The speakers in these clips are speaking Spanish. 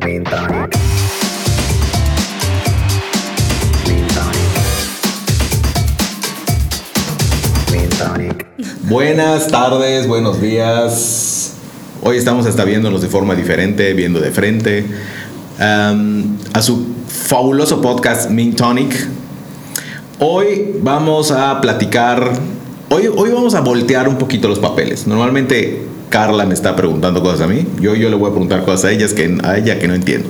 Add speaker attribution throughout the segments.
Speaker 1: Tonic.
Speaker 2: Buenas tardes, buenos días. Hoy estamos hasta viéndonos de forma diferente, viendo de frente. Am, a su fabuloso podcast Min Tonic. Hoy vamos a platicar. Hoy, hoy vamos a voltear un poquito los papeles. Normalmente Carla me está preguntando cosas a mí. Yo, yo le voy a preguntar cosas a, ellas que, a ella que no entiendo.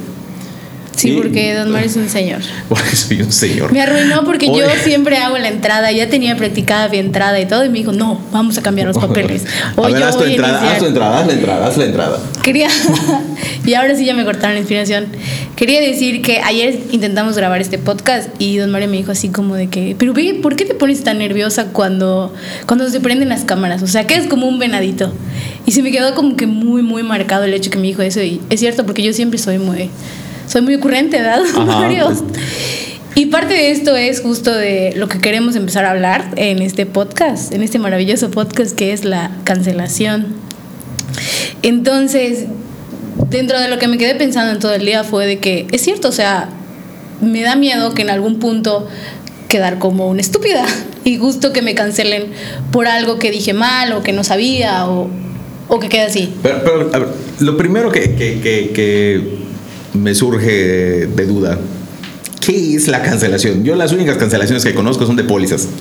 Speaker 3: Sí, porque Don Mario es un señor.
Speaker 2: Porque soy un señor.
Speaker 3: Me arruinó porque
Speaker 2: Hoy-
Speaker 3: yo siempre hago la entrada, ya tenía practicada mi entrada y todo, y me dijo, no, vamos a cambiar los papeles.
Speaker 2: a
Speaker 3: Hoy
Speaker 2: ver,
Speaker 3: yo
Speaker 2: haz tu,
Speaker 3: a
Speaker 2: entrada,
Speaker 3: iniciar.
Speaker 2: haz tu entrada, haz la entrada, haz la entrada.
Speaker 3: Quería, y ahora sí ya me cortaron la inspiración. Quería decir que ayer intentamos grabar este podcast y Don Mario me dijo así como de que, pero ve, ¿por qué te pones tan nerviosa cuando, cuando se prenden las cámaras? O sea, que es como un venadito. Y se me quedó como que muy, muy marcado el hecho que me dijo eso. Y es cierto, porque yo siempre soy muy, soy muy ocurrente, ¿verdad, Mario?
Speaker 2: pues.
Speaker 3: Y parte de esto es justo de lo que queremos empezar a hablar en este podcast, en este maravilloso podcast que es la cancelación. Entonces, dentro de lo que me quedé pensando en todo el día fue de que es cierto, o sea, me da miedo que en algún punto quedar como una estúpida y justo que me cancelen por algo que dije mal o que no sabía o, o que quede así.
Speaker 2: Pero, pero, a ver, lo primero que, que- que- que me surge de duda, ¿qué es la cancelación? Yo las únicas cancelaciones que conozco son de pólizas.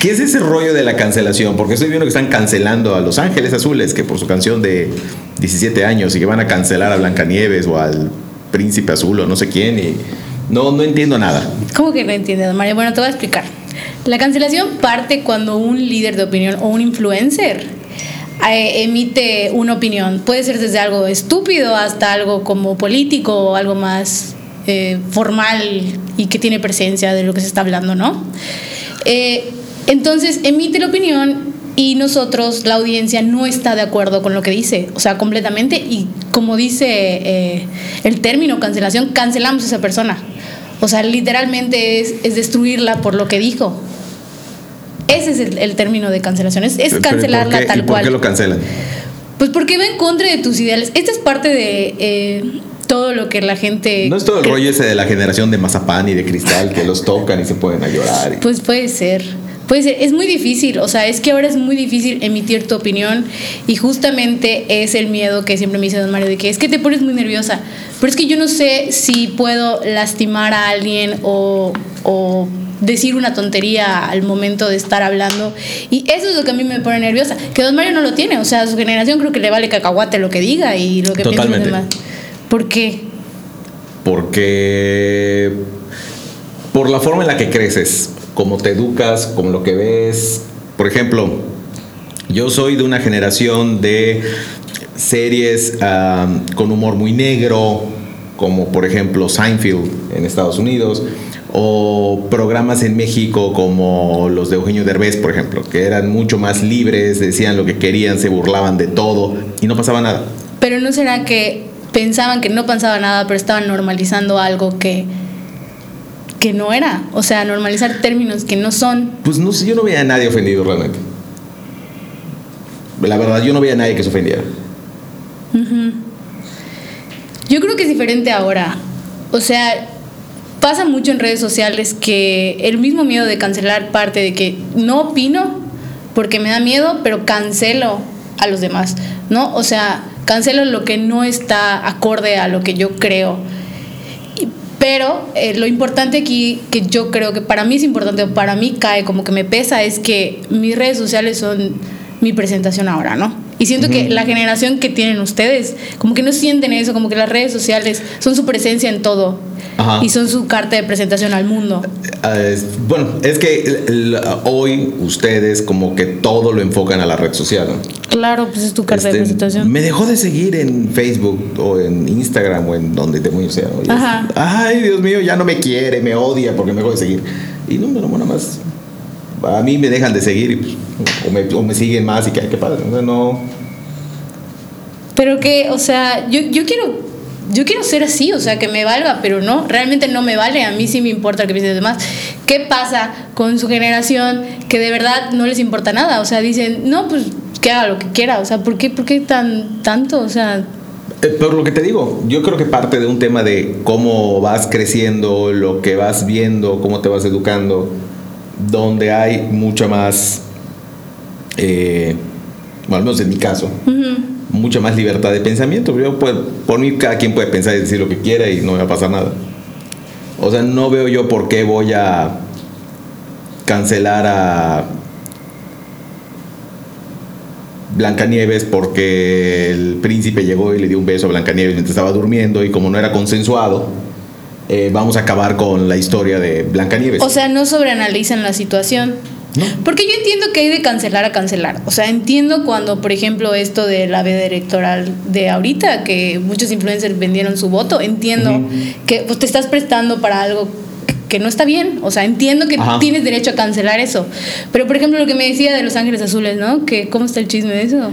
Speaker 2: ¿Qué es ese rollo de la cancelación? Porque estoy viendo que están cancelando a Los Ángeles Azules, que por su canción de 17 años y que van a cancelar a Blancanieves o al Príncipe Azul o no sé quién y no, no entiendo nada.
Speaker 3: ¿Cómo que no entiende, don Mario? Bueno, te voy a explicar. La cancelación parte cuando un líder de opinión o un influencer emite una opinión. Puede ser desde algo estúpido hasta algo como político o algo más eh, formal y que tiene presencia de lo que se está hablando, ¿no? Eh, entonces emite la opinión y nosotros, la audiencia, no está de acuerdo con lo que dice, o sea, completamente. Y como dice eh, el término cancelación, cancelamos a esa persona. O sea, literalmente es, es destruirla por lo que dijo. Ese es el, el término de cancelación, es, es
Speaker 2: Pero, ¿y por
Speaker 3: cancelarla
Speaker 2: qué- y
Speaker 3: tal
Speaker 2: ¿Por
Speaker 3: cual.
Speaker 2: qué lo cancelan?
Speaker 3: Pues porque va en contra de tus ideales. Esta es parte de eh, todo lo que la gente...
Speaker 2: No es todo el rollo ese de la generación de mazapán y de cristal que los tocan y se pueden a llorar. y-
Speaker 3: Pues puede ser. Puede ser. Es muy difícil. O sea, es que ahora es muy difícil emitir tu opinión. Y justamente es el miedo que siempre me dice Don Mario de que es que te pones muy nerviosa. Pero es que yo no sé si puedo lastimar a alguien o, o decir una tontería al momento de estar hablando. Y eso es lo que a mí me pone nerviosa. Que Don Mario no lo tiene. O sea, a su generación creo que le vale cacahuate lo que diga y lo que piensen
Speaker 2: Totalmente.
Speaker 3: demás. ¿Por qué?
Speaker 2: Porque por la forma en la que creces, como te educas, como lo que ves. Por ejemplo, yo soy de una generación de series ah, con humor muy negro, como por ejemplo Seinfeld en Estados Unidos, o programas en México como los de Eugenio Derbez, por ejemplo, que eran mucho más libres, decían lo que querían, se burlaban de todo y no pasaba nada.
Speaker 3: Pero no será que pensaban que no pasaba nada, pero estaban normalizando algo que, que no era. O sea, normalizar términos que no son.
Speaker 2: Pues no sé, yo no veía a nadie ofendido realmente. La verdad, yo no veía a nadie que se ofendiera.
Speaker 3: Yo creo que es diferente ahora. O sea, pasa mucho en redes sociales que el mismo miedo de cancelar parte de que no opino porque me da miedo, pero cancelo a los demás, ¿no? O sea, cancelo lo que no está acorde a lo que yo creo. Pero eh, lo importante aquí, que yo creo que para mí es importante, o para mí cae como que me pesa, es que mis redes sociales son mi presentación ahora, ¿no? Y siento que la generación que tienen ustedes, como que no sienten eso, como que las redes sociales son su presencia en todo.
Speaker 2: Ajá.
Speaker 3: Y son su carta de presentación al mundo.
Speaker 2: Es- bueno, es que el- el- hoy ustedes como que todo lo enfocan a la red social. ¿no?
Speaker 3: Claro, pues es tu carta de
Speaker 2: Este,
Speaker 3: presentación.
Speaker 2: Me dejó de seguir en Facebook o en Instagram o en donde demonios sea. ¿no? Y es,
Speaker 3: Ajá.
Speaker 2: Ay, Dios mío, ya no me quiere, me odia porque me dejó de seguir. Y no, no, no, nada más. A mí me dejan de seguir y, pues, o, me, o me siguen más y que, qué padre. O sea, no.
Speaker 3: Pero que, o sea, yo, yo quiero yo quiero ser así, o sea, que me valga, pero no, realmente no me vale, a mí sí me importa lo que piensen los demás. ¿Qué pasa con su generación que de verdad no les importa nada? O sea, dicen, no, pues que haga lo que quiera, o sea, ¿por qué, por qué tan tanto? O sea,
Speaker 2: Eh, Por lo que te digo, yo creo que parte de un tema de cómo vas creciendo, lo que vas viendo, cómo te vas educando, donde hay mucha más, eh, bueno, al menos en mi caso, mucha más libertad de pensamiento. Yo, pues, por mí, cada quien puede pensar y decir lo que quiera y no me va a pasar nada. O sea, no veo yo por qué voy a cancelar a Blancanieves porque el príncipe llegó y le dio un beso a Blancanieves mientras estaba durmiendo y como no era consensuado, eh, vamos a acabar con la historia de Blancanieves.
Speaker 3: O sea, no sobreanalizan la situación.
Speaker 2: No.
Speaker 3: Porque yo entiendo que hay de cancelar a cancelar. O sea, entiendo cuando, por ejemplo, esto de la veda electoral de ahorita, que muchos influencers vendieron su voto, entiendo que pues, te estás prestando para algo que no está bien. O sea, entiendo que
Speaker 2: Ajá.
Speaker 3: tienes derecho a cancelar eso. Pero, por ejemplo, lo que me decía de Los Ángeles Azules, ¿no? Que cómo está el chisme de eso.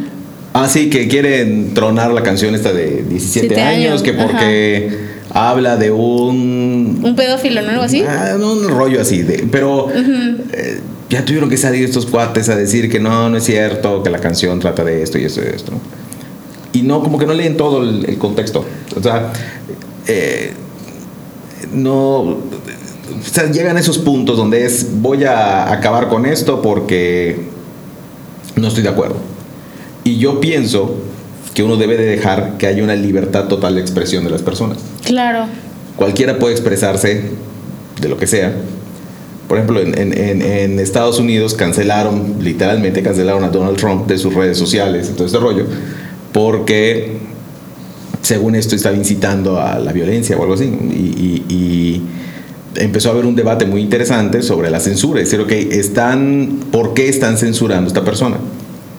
Speaker 2: Ah, sí, que quieren tronar la canción esta de 17
Speaker 3: Siete
Speaker 2: años,
Speaker 3: años,
Speaker 2: que porque habla de un...
Speaker 3: Un pedófilo, ¿no? Algo así.
Speaker 2: Ah, un rollo así, de, pero eh, ya tuvieron que salir estos cuates a decir que no, no es cierto, que la canción trata de esto y esto y esto. Y no, como que no leen todo el, el contexto. O sea, eh, no... O sea, llegan esos puntos donde es voy a acabar con esto porque no estoy de acuerdo. Y yo pienso que uno debe de dejar que haya una libertad total de expresión de las personas.
Speaker 3: Claro.
Speaker 2: Cualquiera puede expresarse de lo que sea. Por ejemplo, en, en- en- en Estados Unidos cancelaron, literalmente cancelaron a Donald Trump de sus redes sociales y todo este rollo, porque según esto estaba incitando a la violencia o algo así. Y, y- y empezó a haber un debate muy interesante sobre la censura. Es decir, ok, están, ¿por qué están censurando a esta persona?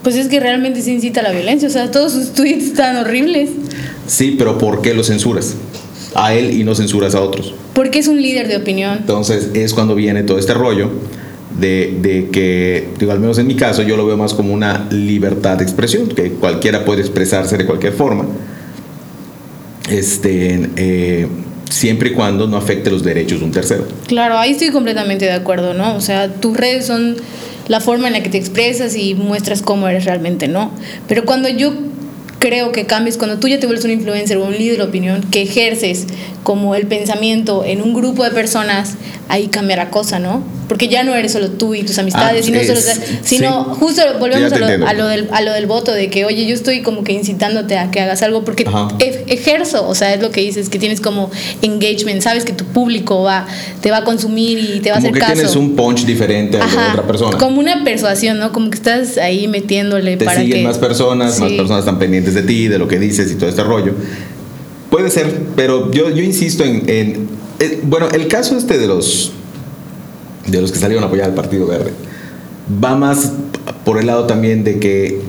Speaker 3: Pues es que realmente se incita a la violencia. O sea, todos sus tweets están horribles.
Speaker 2: Sí, pero ¿por qué lo censuras? A él y no censuras a otros.
Speaker 3: Porque es un líder de opinión.
Speaker 2: Entonces es cuando viene todo este rollo de, de que, digo, al menos en mi caso, yo lo veo más como una libertad de expresión, que cualquiera puede expresarse de cualquier forma, este, eh, siempre y cuando no afecte los derechos de un tercero.
Speaker 3: Claro, ahí estoy completamente de acuerdo, ¿no? O sea, tus redes son la forma en la que te expresas y muestras cómo eres realmente, ¿no? Pero cuando yo creo que cambies, cuando tú ya te vuelves un influencer o un líder de opinión, que ejerces como el pensamiento en un grupo de personas, ahí cambia la cosa, ¿no? Porque ya no eres solo tú y tus amistades,
Speaker 2: Ah,
Speaker 3: sino, solo-
Speaker 2: es-
Speaker 3: sino
Speaker 2: sí.
Speaker 3: justo volvemos a lo, a, lo del, a lo del voto, de que, oye, yo estoy como que incitándote a que hagas algo porque
Speaker 2: Ajá.
Speaker 3: ejerzo, o sea, es lo que dices, que tienes como engagement, sabes que tu público va, te va a consumir y te va a hacer
Speaker 2: que
Speaker 3: caso.
Speaker 2: tienes un punch diferente de
Speaker 3: Ajá,
Speaker 2: otra persona.
Speaker 3: Como una persuasión, ¿no? Como que estás ahí metiéndole
Speaker 2: Te
Speaker 3: para
Speaker 2: siguen
Speaker 3: que
Speaker 2: más personas, más personas están pendientes de ti, de lo que dices y todo este rollo. Puede ser, pero yo, yo insisto en, en- eh, bueno, el caso este de los de los que salieron a apoyar al Partido Verde va más por el lado también de que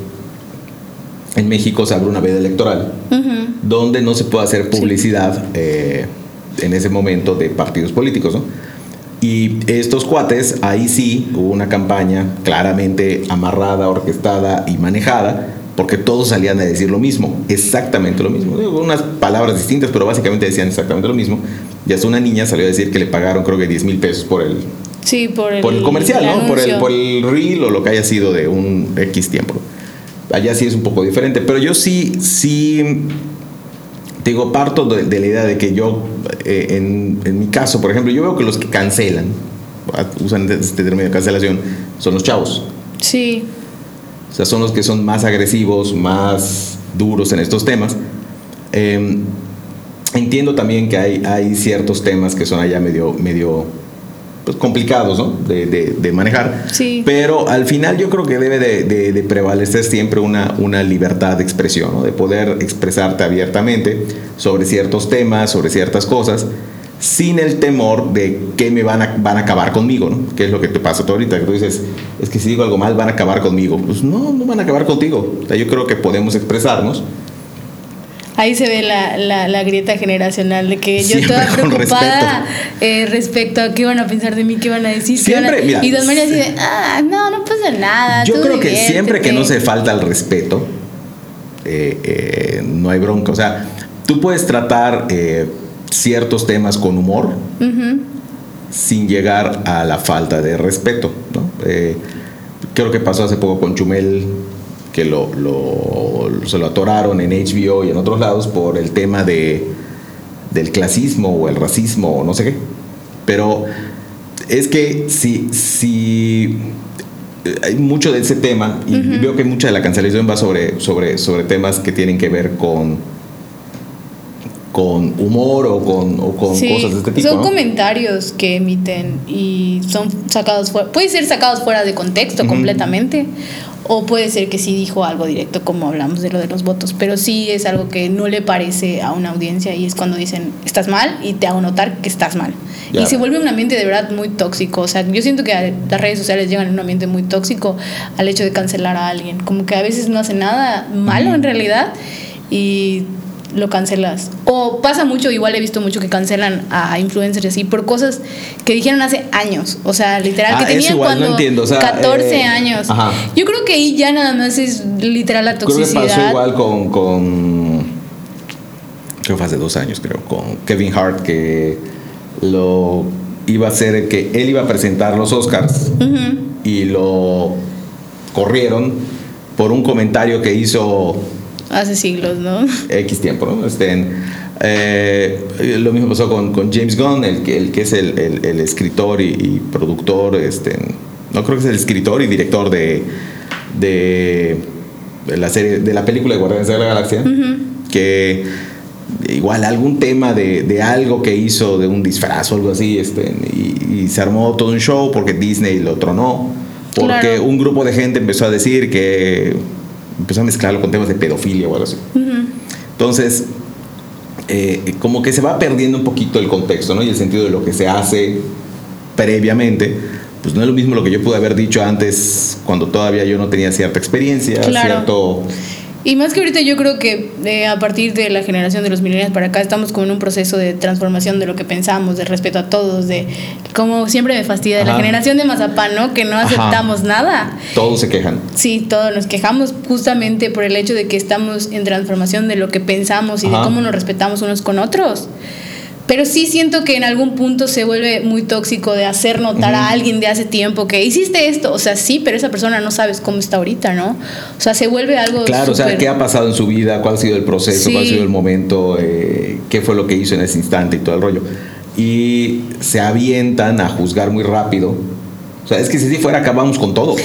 Speaker 2: en México se abre una veda electoral donde no se puede hacer publicidad eh, en ese momento de partidos políticos, ¿no? Y estos cuates, ahí sí hubo una campaña claramente amarrada, orquestada y manejada, porque todos salían a decir lo mismo, exactamente lo mismo. Unas palabras distintas, pero básicamente decían exactamente lo mismo. Y hasta una niña salió a decir que le pagaron creo que 10 mil pesos por el,
Speaker 3: Sí, por el,
Speaker 2: por el comercial, ¿no? Por el, por el reel o lo que haya sido de un X tiempo. Allá sí es un poco diferente, pero yo sí, sí, te digo, parto de, de la idea de que yo, eh, en, en mi caso, por ejemplo, yo veo que los que cancelan, usan este término de cancelación, son los chavos.
Speaker 3: Sí,
Speaker 2: O sea, son los que son más agresivos, más duros en estos temas. Eh, entiendo también que hay, hay ciertos temas que son allá medio, medio pues, complicados ¿no? de, de- de manejar.
Speaker 3: Sí.
Speaker 2: Pero al final yo creo que debe de, prevalecer siempre una, una libertad de expresión, ¿no? de poder expresarte abiertamente sobre ciertos temas, sobre ciertas cosas, sin el temor de que me van a, van a acabar conmigo, ¿no? Que es lo que te pasa tú ahorita, que tú dices, es que si digo algo mal van a acabar conmigo. Pues no, no van a acabar contigo. O sea, yo creo que podemos expresarnos.
Speaker 3: Ahí se ve la, la, la grieta generacional de que yo
Speaker 2: Siempre
Speaker 3: estaba preocupada eh, respecto a qué van a pensar de mí, qué van a decir. van a-
Speaker 2: Siempre, mira,
Speaker 3: y Don María así de, ah, no, no pasa nada.
Speaker 2: Yo creo que siempre que no se
Speaker 3: diviértete".
Speaker 2: falta el respeto, eh, eh, no hay bronca. O sea, tú puedes tratar eh, ciertos temas con humor sin llegar a la falta de respeto. ¿no? Eh, creo que pasó hace poco con Chumel que lo, lo- se lo atoraron en HBO y en otros lados por el tema de, del clasismo o el racismo o no sé qué. Pero es que si, si eh, hay mucho de ese tema y veo que mucha de la cancelación va sobre, sobre, sobre temas que tienen que ver con con humor o con, o con
Speaker 3: Sí,
Speaker 2: cosas de este tipo.
Speaker 3: son
Speaker 2: ¿no?
Speaker 3: comentarios que emiten y son sacados fuera, puede ser sacados fuera de contexto completamente o puede ser que sí dijo algo directo como hablamos de lo de los votos, pero sí es algo que no le parece a una audiencia y es cuando dicen estás mal y te hago notar que estás mal. Y se vuelve un ambiente de verdad muy tóxico, o sea, yo siento que las redes sociales llegan en un ambiente muy tóxico al hecho de cancelar a alguien, como que a veces no hace nada malo en realidad y lo cancelas. O pasa mucho, igual he visto mucho que cancelan a influencers y así por cosas que dijeron hace años. O sea, literal,
Speaker 2: Ah,
Speaker 3: que
Speaker 2: eso
Speaker 3: tenían
Speaker 2: igual no
Speaker 3: cuando
Speaker 2: entiendo, o sea,
Speaker 3: 14
Speaker 2: eh,
Speaker 3: años.
Speaker 2: ajá.
Speaker 3: Yo creo que ahí ya nada más es literal la
Speaker 2: Creo que
Speaker 3: toxicidad.
Speaker 2: pasó igual con, con. Creo que fue hace dos años, creo. Con Kevin Hart, que lo iba a hacer. Que él iba a presentar los Oscars y lo corrieron por un comentario que hizo
Speaker 3: Hace siglos, ¿no?
Speaker 2: X tiempo, ¿no? Este, eh, lo mismo pasó con, con James Gunn, el que, el que es el, el- el escritor y, y productor, este, no creo que es el escritor y director de, de, de la serie, de la película de Guardianes de la Galaxia, que igual algún tema de, de algo que hizo, de un disfraz o algo así, este, y, y se armó todo un show porque Disney lo tronó, porque
Speaker 3: Claro.
Speaker 2: un grupo de gente empezó a decir que empezó a mezclarlo con temas de pedofilia o algo así. Entonces, eh, como que se va perdiendo un poquito el contexto, ¿no? Y el sentido de lo que se hace previamente. Pues no es lo mismo lo que yo pude haber dicho antes cuando todavía yo no tenía cierta experiencia,
Speaker 3: Claro.
Speaker 2: cierto...
Speaker 3: Y más que ahorita yo creo que eh, a partir de la generación de los millennials para acá estamos como en un proceso de transformación de lo que pensamos, de respeto a todos, de como siempre me fastidia, de la generación de Mazapán, ¿no? Que no
Speaker 2: Ajá.
Speaker 3: aceptamos nada.
Speaker 2: Todos se quejan.
Speaker 3: Sí, todos nos quejamos justamente por el hecho de que estamos en transformación de lo que pensamos y
Speaker 2: Ajá.
Speaker 3: de cómo nos respetamos unos con otros. Pero sí siento que en algún punto se vuelve muy tóxico de hacer notar a alguien de hace tiempo que hiciste esto. O sea, sí, pero esa persona no sabes cómo está ahorita, ¿no? O sea, se vuelve algo.
Speaker 2: Claro, o sea, qué ha pasado en su vida, cuál ha sido el proceso, cuál ha
Speaker 3: Sí.
Speaker 2: sido el momento, eh, qué fue lo que hizo en ese instante y todo el rollo. Y se avientan a juzgar muy rápido. O sea, es que si así fuera, acabamos con todo.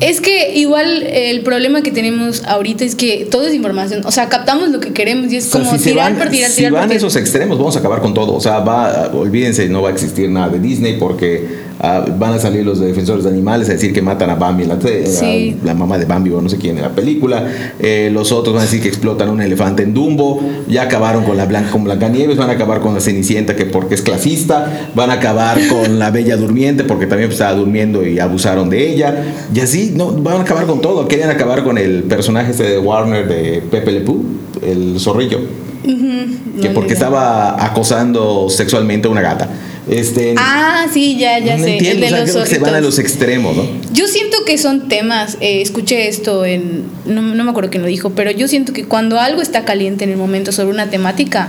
Speaker 3: Es que igual el problema que tenemos ahorita es que todo es información. O sea, captamos lo que queremos y es
Speaker 2: O sea,
Speaker 3: como
Speaker 2: si
Speaker 3: tirar
Speaker 2: van,
Speaker 3: por tirar,
Speaker 2: si
Speaker 3: tirar por
Speaker 2: van
Speaker 3: tirar.
Speaker 2: esos extremos, vamos a acabar con todo. O sea, va, olvídense, no va a existir nada de Disney porque ah, van a salir los defensores de animales a decir que matan a Bambi, la,
Speaker 3: Sí.
Speaker 2: la, la mamá de Bambi o no sé quién en la película. Eh, los otros van a decir que explotan un elefante en Dumbo. Ya acabaron con la Blanca, con Blancanieves, van a acabar con la Cenicienta que porque es clasista. Van a acabar con la Bella Durmiente porque también pues, estaba durmiendo y abusaron de ella. Y así, no, van a acabar con todo. Quieren acabar con el personaje este de Warner de Pepe Le Pew, el zorrillo que
Speaker 3: No,
Speaker 2: porque
Speaker 3: idea.
Speaker 2: estaba acosando sexualmente a una gata. Este,
Speaker 3: Ah, sí, ya, ya
Speaker 2: no
Speaker 3: sé.
Speaker 2: entiendo,
Speaker 3: el de
Speaker 2: o sea,
Speaker 3: los
Speaker 2: creo que se van a los extremos, ¿no?
Speaker 3: Yo siento que son temas, eh, escuché esto en, no, no me acuerdo quién lo dijo, pero yo siento que cuando algo está caliente en el momento sobre una temática,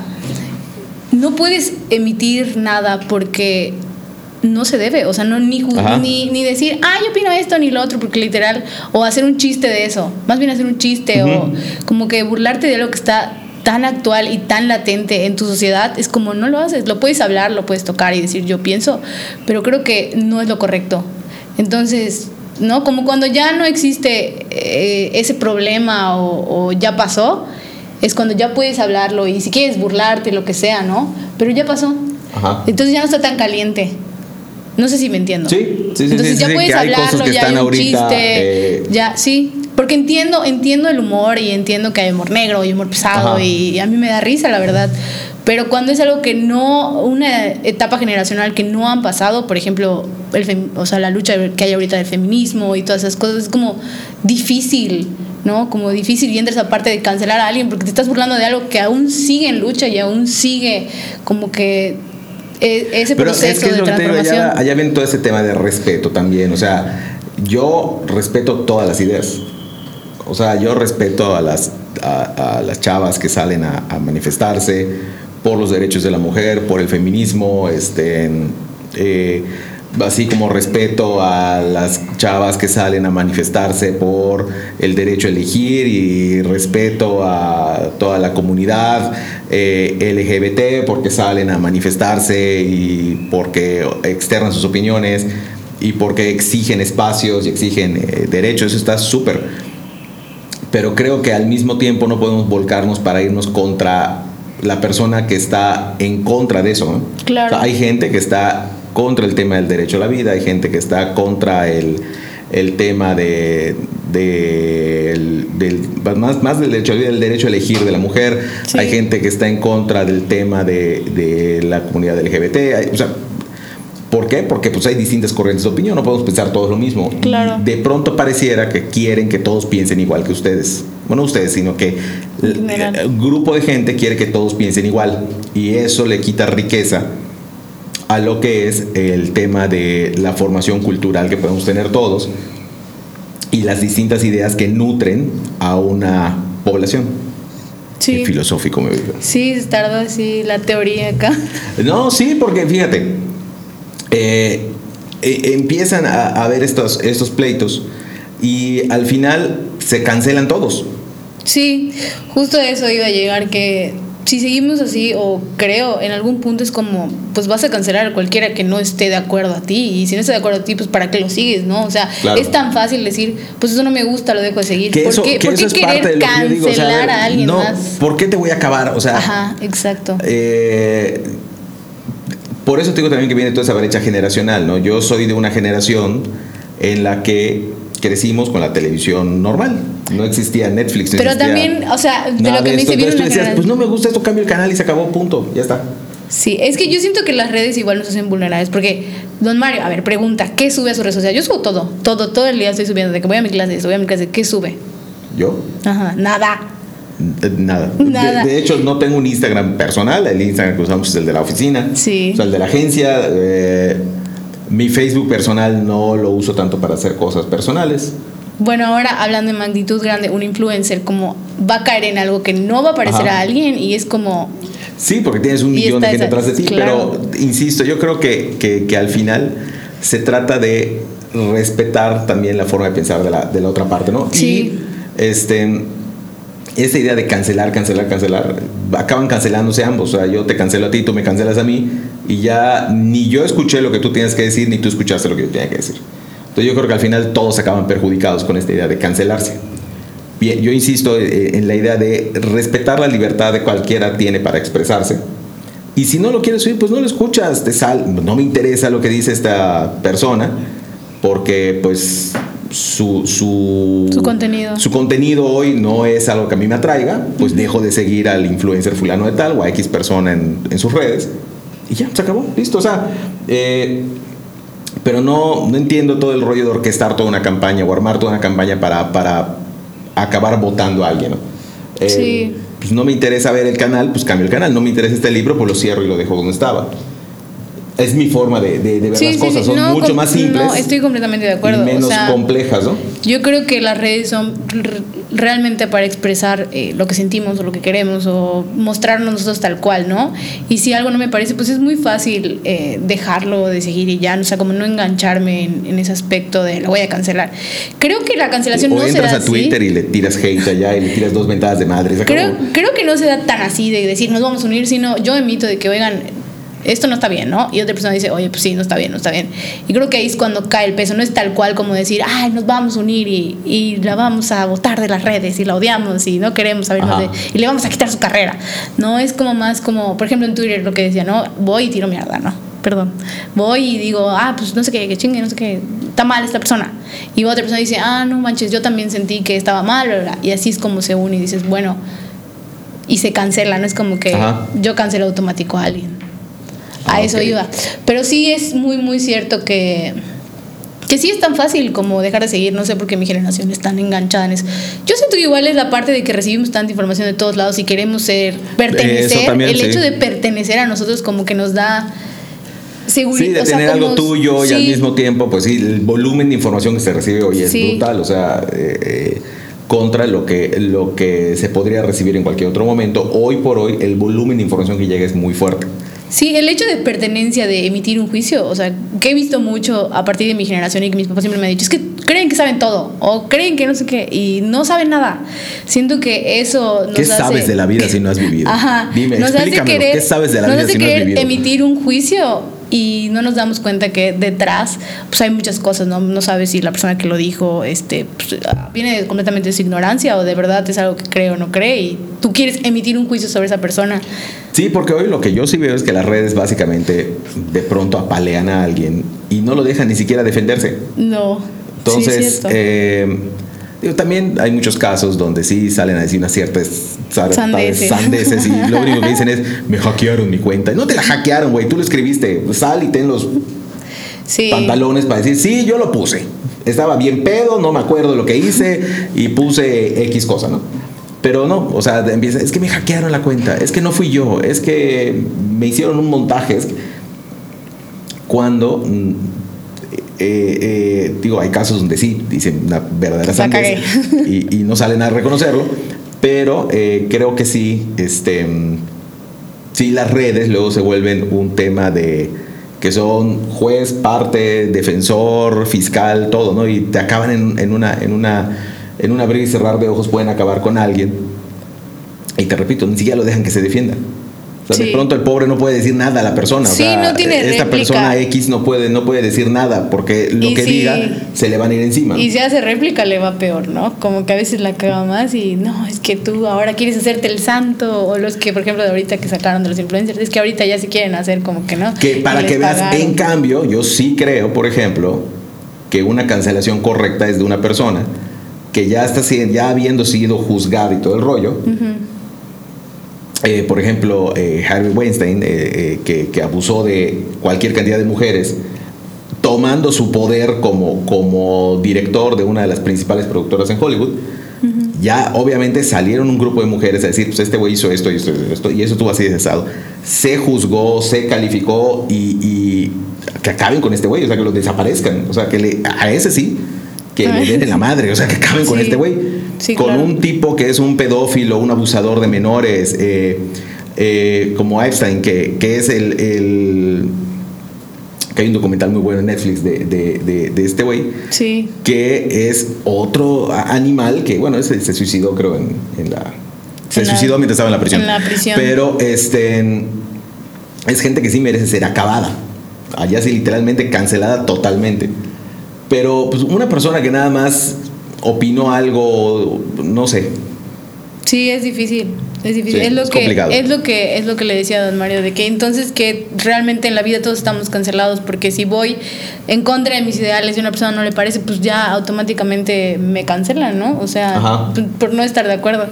Speaker 3: no puedes emitir nada porque no se debe, o sea, no ni, ni, ni decir, ah, yo opino esto ni lo otro, porque literal, o hacer un chiste de eso, más bien hacer un chiste, o como que burlarte de algo que está tan actual y tan latente en tu sociedad, es como no lo haces, lo puedes hablar, lo puedes tocar y decir yo pienso, pero creo que no es lo correcto. Entonces, ¿no? Como cuando ya no existe eh, ese problema o, o ya pasó, es cuando ya puedes hablarlo y si quieres burlarte, lo que sea, ¿no? Pero ya pasó.
Speaker 2: Ajá.
Speaker 3: Entonces ya no está tan caliente. No sé si me entiendo.
Speaker 2: Sí, sí, sí,
Speaker 3: Entonces
Speaker 2: sí,
Speaker 3: ya
Speaker 2: sí,
Speaker 3: puedes hablarlo, ya hay un
Speaker 2: ahorita,
Speaker 3: chiste,
Speaker 2: eh,
Speaker 3: ya, sí. Porque entiendo, entiendo el humor y entiendo que hay humor negro y humor pesado
Speaker 2: Ajá.
Speaker 3: y, a mí me da risa, la verdad. Pero cuando es algo que no, una etapa generacional que no han pasado, por ejemplo, el fem- o sea, la lucha que hay ahorita del feminismo y todas esas cosas, es como difícil, ¿no? Como difícil y entras aparte de cancelar a alguien porque te estás burlando de algo que aún sigue en lucha y aún sigue como que ese
Speaker 2: Pero es
Speaker 3: proceso
Speaker 2: que es
Speaker 3: de
Speaker 2: lo que te digo,
Speaker 3: transformación.
Speaker 2: allá, allá ven todo ese tema de respeto también. O sea, yo respeto todas las ideas. O sea, yo respeto a las, a, a las chavas que salen a, a manifestarse por los derechos de la mujer, por el feminismo, este, eh, así como respeto a las chavas que salen a manifestarse por el derecho a elegir y respeto a toda la comunidad eh, LGBT porque salen a manifestarse y porque externan sus opiniones y porque exigen espacios y exigen eh, derechos, eso está súper. Pero creo que al mismo tiempo no podemos volcarnos para irnos contra la persona que está en contra de eso. ¿no?
Speaker 3: Claro.
Speaker 2: O sea, hay gente que está contra el tema del derecho a la vida, hay gente que está contra el, el tema de, de- el- del, más, más del derecho a la vida, el derecho a elegir de la mujer,
Speaker 3: Sí.
Speaker 2: hay gente que está en contra del tema de, de la comunidad LGBT, hay- o sea, ¿Por qué? Porque pues hay distintas corrientes de opinión, no podemos pensar todos lo mismo.
Speaker 3: Claro.
Speaker 2: De pronto pareciera que quieren que todos piensen igual que ustedes. Bueno, ustedes, sino que el grupo de gente quiere que todos piensen igual. Y eso le quita riqueza a lo que es el tema de la formación cultural que podemos tener todos y las distintas ideas que nutren a una población.
Speaker 3: Sí.
Speaker 2: Filosófico me veo.
Speaker 3: Sí, tarda así la teoría acá.
Speaker 2: No, sí, porque fíjate, eh, eh, empiezan a, a ver estos, estos pleitos y al final se cancelan todos.
Speaker 3: Sí, justo a eso iba a llegar que si seguimos así o creo en algún punto es como pues vas a cancelar a cualquiera que no esté de acuerdo a ti y si no está de acuerdo a ti pues para qué lo sigues, ¿no? O sea,
Speaker 2: Claro.
Speaker 3: es tan fácil decir, pues eso no me gusta, lo dejo de seguir.
Speaker 2: Que
Speaker 3: ¿Por
Speaker 2: eso,
Speaker 3: qué,
Speaker 2: que
Speaker 3: por qué querer
Speaker 2: parte de lo que yo digo. o sea,
Speaker 3: cancelar a alguien
Speaker 2: no,
Speaker 3: más?
Speaker 2: ¿Por qué te voy a acabar? O sea,
Speaker 3: Ajá, exacto.
Speaker 2: Eh, por eso te digo también que viene toda esa brecha generacional, ¿no? Yo soy de una generación en la que crecimos con la televisión normal. No existía Netflix. no
Speaker 3: Pero
Speaker 2: existía
Speaker 3: también, o sea, de lo que me una
Speaker 2: decías,
Speaker 3: generación-
Speaker 2: pues no me gusta esto, cambio el canal y se acabó, punto. Ya está.
Speaker 3: Sí, es que yo siento que las redes igual nos hacen vulnerables porque Don Mario, a ver, pregunta, ¿qué sube a su red social? Yo subo todo, todo, todo el día estoy subiendo, de que voy a mi clase, voy a mi clase, ¿qué sube?
Speaker 2: Yo,
Speaker 3: Ajá, nada.
Speaker 2: nada.
Speaker 3: Nada.
Speaker 2: De, de hecho, no tengo un Instagram personal. El Instagram que usamos es el de la oficina.
Speaker 3: Sí.
Speaker 2: O sea, el de la agencia. eh, mi Facebook personal no lo uso tanto para hacer cosas personales.
Speaker 3: Bueno, ahora hablando de magnitud grande, un influencer como va a caer en algo que no va a parecer
Speaker 2: Ajá.
Speaker 3: a alguien y es como,
Speaker 2: Sí, porque tienes un millón de gente atrás de ti,
Speaker 3: claro.
Speaker 2: pero insisto, yo creo que, que- que al final se trata de respetar también la forma de pensar de la, de la otra parte, ¿no?
Speaker 3: Sí.
Speaker 2: Y este, esa idea de cancelar, cancelar, cancelar, acaban cancelándose ambos. O sea, yo te cancelo a ti, tú me cancelas a mí, y ya ni yo escuché lo que tú tienes que decir, ni tú escuchaste lo que yo tenía que decir. Entonces yo creo que al final todos acaban perjudicados con esta idea de cancelarse. Bien, yo insisto eh, en la idea de respetar la libertad de cualquiera tiene para expresarse. Y si no lo quieres oír, pues no lo escuchas, te sal. No me interesa lo que dice esta persona, porque pues su, su,
Speaker 3: Su contenido.
Speaker 2: su contenido hoy no es algo que a mí me atraiga, pues dejo de seguir al influencer fulano de tal o a X persona en, en sus redes. Y ya, se acabó, listo. O sea, eh, pero no, no entiendo todo el rollo de orquestar toda una campaña o armar toda una campaña para, para acabar votando a alguien. ¿no? Eh,
Speaker 3: Sí.
Speaker 2: Pues no me interesa ver el canal, pues cambio el canal. No me interesa este libro, pues lo cierro y lo dejo donde estaba. Es mi forma de, de- de ver
Speaker 3: Sí,
Speaker 2: las
Speaker 3: sí,
Speaker 2: cosas. Son
Speaker 3: No,
Speaker 2: mucho más simples
Speaker 3: No, estoy completamente de acuerdo.
Speaker 2: y menos
Speaker 3: o sea,
Speaker 2: complejas, ¿no?
Speaker 3: yo creo que las redes son realmente para expresar eh, lo que sentimos o lo que queremos o mostrarnos nosotros tal cual, ¿no? Y si algo no me parece, pues es muy fácil eh, dejarlo de seguir y ya, o sea, como no engancharme en, en ese aspecto de lo voy a cancelar. Creo que la cancelación
Speaker 2: o
Speaker 3: no se
Speaker 2: entras
Speaker 3: da
Speaker 2: a Twitter
Speaker 3: así.
Speaker 2: y le tiras hate allá y le tiras dos ventadas de madre.
Speaker 3: Creo, creo que no se da tan así de decir nos vamos a unir, sino yo emito de que, oigan, esto no está bien, ¿no? Y otra persona dice, oye, pues sí, no está bien, no está bien. Y creo que ahí es cuando cae el peso, no es tal cual como decir, ay, nos vamos a unir y, y la vamos a votar de las redes y la odiamos y no queremos sabernos de... Y le vamos a quitar su carrera. No, es como más como, por ejemplo, en Twitter lo que decía, ¿no? Voy y tiro mierda, ¿no? Perdón. Voy y digo, ah, pues no sé qué, que chingue, no sé qué, está mal esta persona. Y otra persona dice, ah, no manches, yo también sentí que estaba mal, bla, bla. y así es como se une y dices, bueno, y se cancela, no es como que
Speaker 2: Ajá.
Speaker 3: yo cancelo automático a alguien. A
Speaker 2: Ah,
Speaker 3: eso
Speaker 2: ok.
Speaker 3: iba. Pero sí es muy, muy cierto que, que sí es tan fácil como dejar de seguir. No sé por qué mi generación es tan enganchada en eso. Yo siento que igual es la parte de que recibimos tanta información de todos lados y queremos ser, pertenecer.
Speaker 2: Eso también,
Speaker 3: el
Speaker 2: sí.
Speaker 3: hecho de pertenecer a nosotros como que nos da seguridad.
Speaker 2: Sí, de
Speaker 3: o sea,
Speaker 2: tener algo
Speaker 3: como-
Speaker 2: tuyo y al mismo tiempo, pues sí, el volumen de información que se recibe hoy es
Speaker 3: Sí.
Speaker 2: brutal, o sea, eh, eh, contra lo que, lo que se podría recibir en cualquier otro momento. Hoy por hoy, el volumen de información que llega es muy fuerte.
Speaker 3: Sí, el hecho de pertenencia, de emitir un juicio, o sea, que he visto mucho a partir de mi generación y que mis papás siempre me han dicho, es que creen que saben todo, o creen que no sé qué, y no saben nada. Siento que eso nos
Speaker 2: ¿Qué
Speaker 3: hace-
Speaker 2: sabes de la vida si no has vivido?
Speaker 3: Ajá.
Speaker 2: Dime,
Speaker 3: nos hace querer,
Speaker 2: ¿Qué sabes de la vida si no has
Speaker 3: querer
Speaker 2: vivido?
Speaker 3: emitir un juicio y no nos damos cuenta que detrás pues hay muchas cosas, ¿no? No sabes si la persona que lo dijo este, pues, viene completamente de su ignorancia o de verdad es algo que cree o no cree y tú quieres emitir un juicio sobre esa persona.
Speaker 2: Sí, porque hoy lo que yo sí veo es que las redes básicamente de pronto apalean a alguien y no lo dejan ni siquiera defenderse.
Speaker 3: No. sí, es
Speaker 2: Entonces, eh, digo, también hay muchos casos donde sí salen a decir unas ciertas sa-
Speaker 3: Sandeces.
Speaker 2: sandeces y lo único que dicen es, me hackearon mi cuenta. No te la hackearon, güey, tú lo escribiste. Sal y ten los
Speaker 3: sí.
Speaker 2: pantalones para decir, sí, yo lo puse. Estaba bien pedo, no me acuerdo lo que hice y puse X cosa, ¿no? Pero no, o sea, empieza, es que me hackearon la cuenta, es que no fui yo, es que me hicieron un montaje. es que- Cuando, mm, eh, eh, digo, hay casos donde sí, dicen una verdadera sandez y, y no salen a reconocerlo, pero eh, creo que sí, este, sí las redes luego se vuelven un tema de que son juez, parte, defensor, fiscal, todo, ¿no? Y te acaban en, en una, en una, en un abrir y cerrar de ojos pueden acabar con alguien. Y te repito, ni siquiera lo dejan que se defienda. O sea, de pronto el pobre no puede decir nada a la persona. O
Speaker 3: Sí,
Speaker 2: sea,
Speaker 3: no tiene
Speaker 2: esta
Speaker 3: réplica.
Speaker 2: persona X no puede, no puede decir nada porque lo
Speaker 3: Y
Speaker 2: que
Speaker 3: sí.
Speaker 2: diga se le van a ir encima.
Speaker 3: Y si hace réplica le va peor, ¿no? Como que a veces la caga más y no, es que tú ahora quieres hacerte el santo o los que, por ejemplo, de ahorita que sacaron de los influencers, es que ahorita ya se quieren hacer como que no.
Speaker 2: Que para que veas,
Speaker 3: pagaron.
Speaker 2: en cambio, yo sí creo, por ejemplo, que una cancelación correcta es de una persona que ya está si- ya habiendo sido juzgada y todo el rollo. Eh, por ejemplo, eh, Harvey Weinstein, eh, eh, que, que abusó de cualquier cantidad de mujeres, tomando su poder como, como director de una de las principales productoras en Hollywood, ya obviamente salieron un grupo de mujeres a decir, pues este güey hizo esto y esto, y esto, y eso estuvo así desasado. Se juzgó, se calificó y, y que acaben con este güey, o sea, que lo desaparezcan, o sea, que le, a ese sí, que le den en la madre, o sea, que acaben con
Speaker 3: Sí.
Speaker 2: este güey.
Speaker 3: Sí,
Speaker 2: con
Speaker 3: claro.
Speaker 2: un tipo que es un pedófilo, un abusador de menores, eh, eh, como Epstein, que, que es el, el- que hay un documental muy bueno en Netflix de, de- de- de este güey,
Speaker 3: Sí.
Speaker 2: que es otro animal que, bueno, se suicidó, creo, en, en la. Se
Speaker 3: En la-
Speaker 2: suicidó mientras estaba en la prisión.
Speaker 3: en la prisión.
Speaker 2: Pero este. Es gente que sí merece ser acabada. Allá sí, literalmente cancelada totalmente. Pero, pues, una persona que nada más opinó algo, no sé.
Speaker 3: Sí, es difícil. Es difícil.
Speaker 2: Sí,
Speaker 3: es lo
Speaker 2: es
Speaker 3: que
Speaker 2: complicado.
Speaker 3: es lo que es lo que le decía a don Mario de que entonces que realmente en la vida todos estamos cancelados porque si voy en contra de mis ideales y a una persona no le parece, pues ya automáticamente me cancelan, ¿no? O sea,
Speaker 2: Ajá.
Speaker 3: por no estar de acuerdo.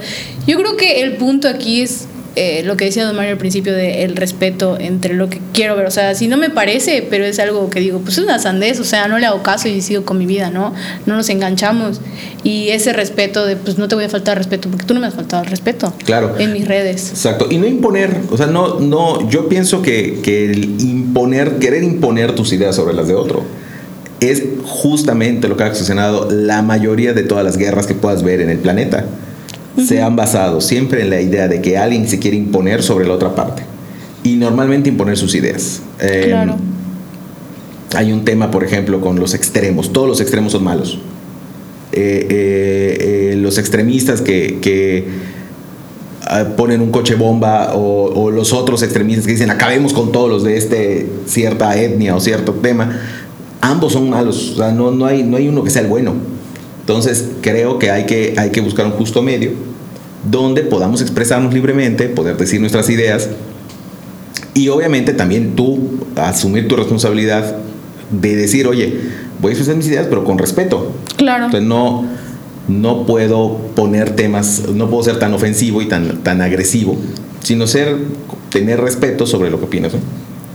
Speaker 3: Yo creo que el punto aquí es eh, lo que decía don Mario al principio de el respeto entre lo que quiero ver. O sea, si no me parece, pero es algo que digo, pues es una sandez, o sea, no le hago caso y sigo con mi vida, ¿no? No nos enganchamos. Y ese respeto de, pues no te voy a faltar respeto, porque tú no me has faltado el respeto.
Speaker 2: Claro.
Speaker 3: En mis redes.
Speaker 2: Exacto. Y no imponer, o sea, no, no, yo pienso que, que el imponer, querer imponer tus ideas sobre las de otro, es justamente lo que ha ocasionado la mayoría de todas las guerras que puedas ver en el planeta. Se han basado siempre en la idea de que alguien se quiere imponer sobre la otra parte. Y normalmente imponer sus ideas. Eh,
Speaker 3: Claro.
Speaker 2: Hay un tema, por ejemplo, con los extremos. Todos los extremos son malos. Eh, eh, eh, los extremistas que, que, ah, ponen un coche bomba o, o los otros extremistas que dicen acabemos con todos los de este cierta etnia o cierto tema, ambos son malos. O sea, no, no, hay, no hay uno que sea el bueno. Entonces creo que hay, que hay que buscar un justo medio donde podamos expresarnos libremente, poder decir nuestras ideas y obviamente también tú asumir tu responsabilidad de decir, oye, voy a expresar mis ideas, pero con respeto.
Speaker 3: Claro.
Speaker 2: Entonces no, no puedo poner temas, no puedo ser tan ofensivo y tan, tan agresivo, sino ser, tener respeto sobre lo que opinas. ¿no?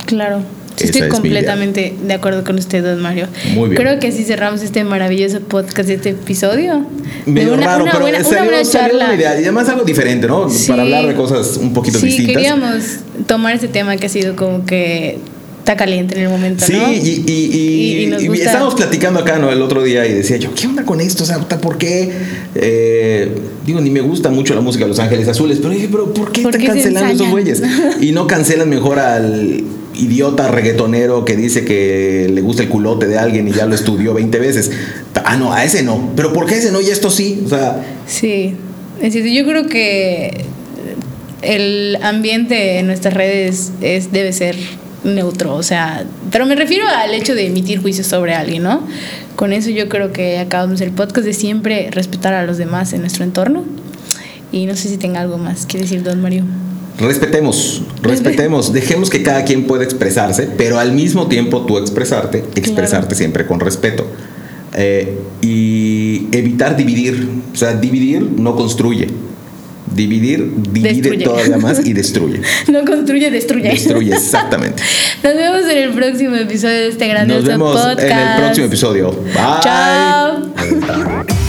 Speaker 3: Claro. Sí, Estoy completamente de acuerdo con usted, don Mario.
Speaker 2: Muy bien.
Speaker 3: Creo que así cerramos este maravilloso podcast, este episodio.
Speaker 2: Medio
Speaker 3: una-
Speaker 2: raro,
Speaker 3: una
Speaker 2: pero
Speaker 3: buena- una buena charla.
Speaker 2: una idea, y además algo diferente, ¿no?
Speaker 3: Sí.
Speaker 2: Para hablar de cosas un poquito
Speaker 3: sí,
Speaker 2: distintas.
Speaker 3: queríamos tomar ese tema que ha sido como que está caliente en el momento,
Speaker 2: Sí,
Speaker 3: ¿no?
Speaker 2: y, y- estábamos platicando acá ¿no? el otro día y decía yo, ¿qué onda con esto? O sea, ¿por qué? Eh, digo, ni me gusta mucho la música de Los Ángeles Azules, pero dije, ¿pero por qué
Speaker 3: ¿Por
Speaker 2: están
Speaker 3: qué
Speaker 2: cancelando esos güeyes? Y no cancelan mejor al idiota reggaetonero que dice que le gusta el culote de alguien y ya lo estudió 20 veces. Ah, no, a ese no. ¿Pero por qué ese no y esto sí? O sea,
Speaker 3: Sí, es cierto. Yo creo que el ambiente en nuestras redes es, debe ser neutro, o sea, pero me refiero al hecho de emitir juicios sobre alguien, ¿no? Con eso yo creo que acabamos el podcast de siempre respetar a los demás en nuestro entorno. Y no sé si tenga algo más que decir, don Mario.
Speaker 2: Respetemos, respetemos, dejemos que cada quien pueda expresarse, pero al mismo tiempo tú expresarte, expresarte
Speaker 3: Claro.
Speaker 2: siempre con respeto. Eh, y evitar dividir, o sea, dividir no construye. Dividir divide
Speaker 3: Destruye.
Speaker 2: todavía más y destruye.
Speaker 3: No construye, destruye.
Speaker 2: Destruye, exactamente.
Speaker 3: Nos vemos en el próximo episodio de este grandioso
Speaker 2: Nos vemos
Speaker 3: podcast.
Speaker 2: en el próximo episodio. Bye.
Speaker 3: Chao.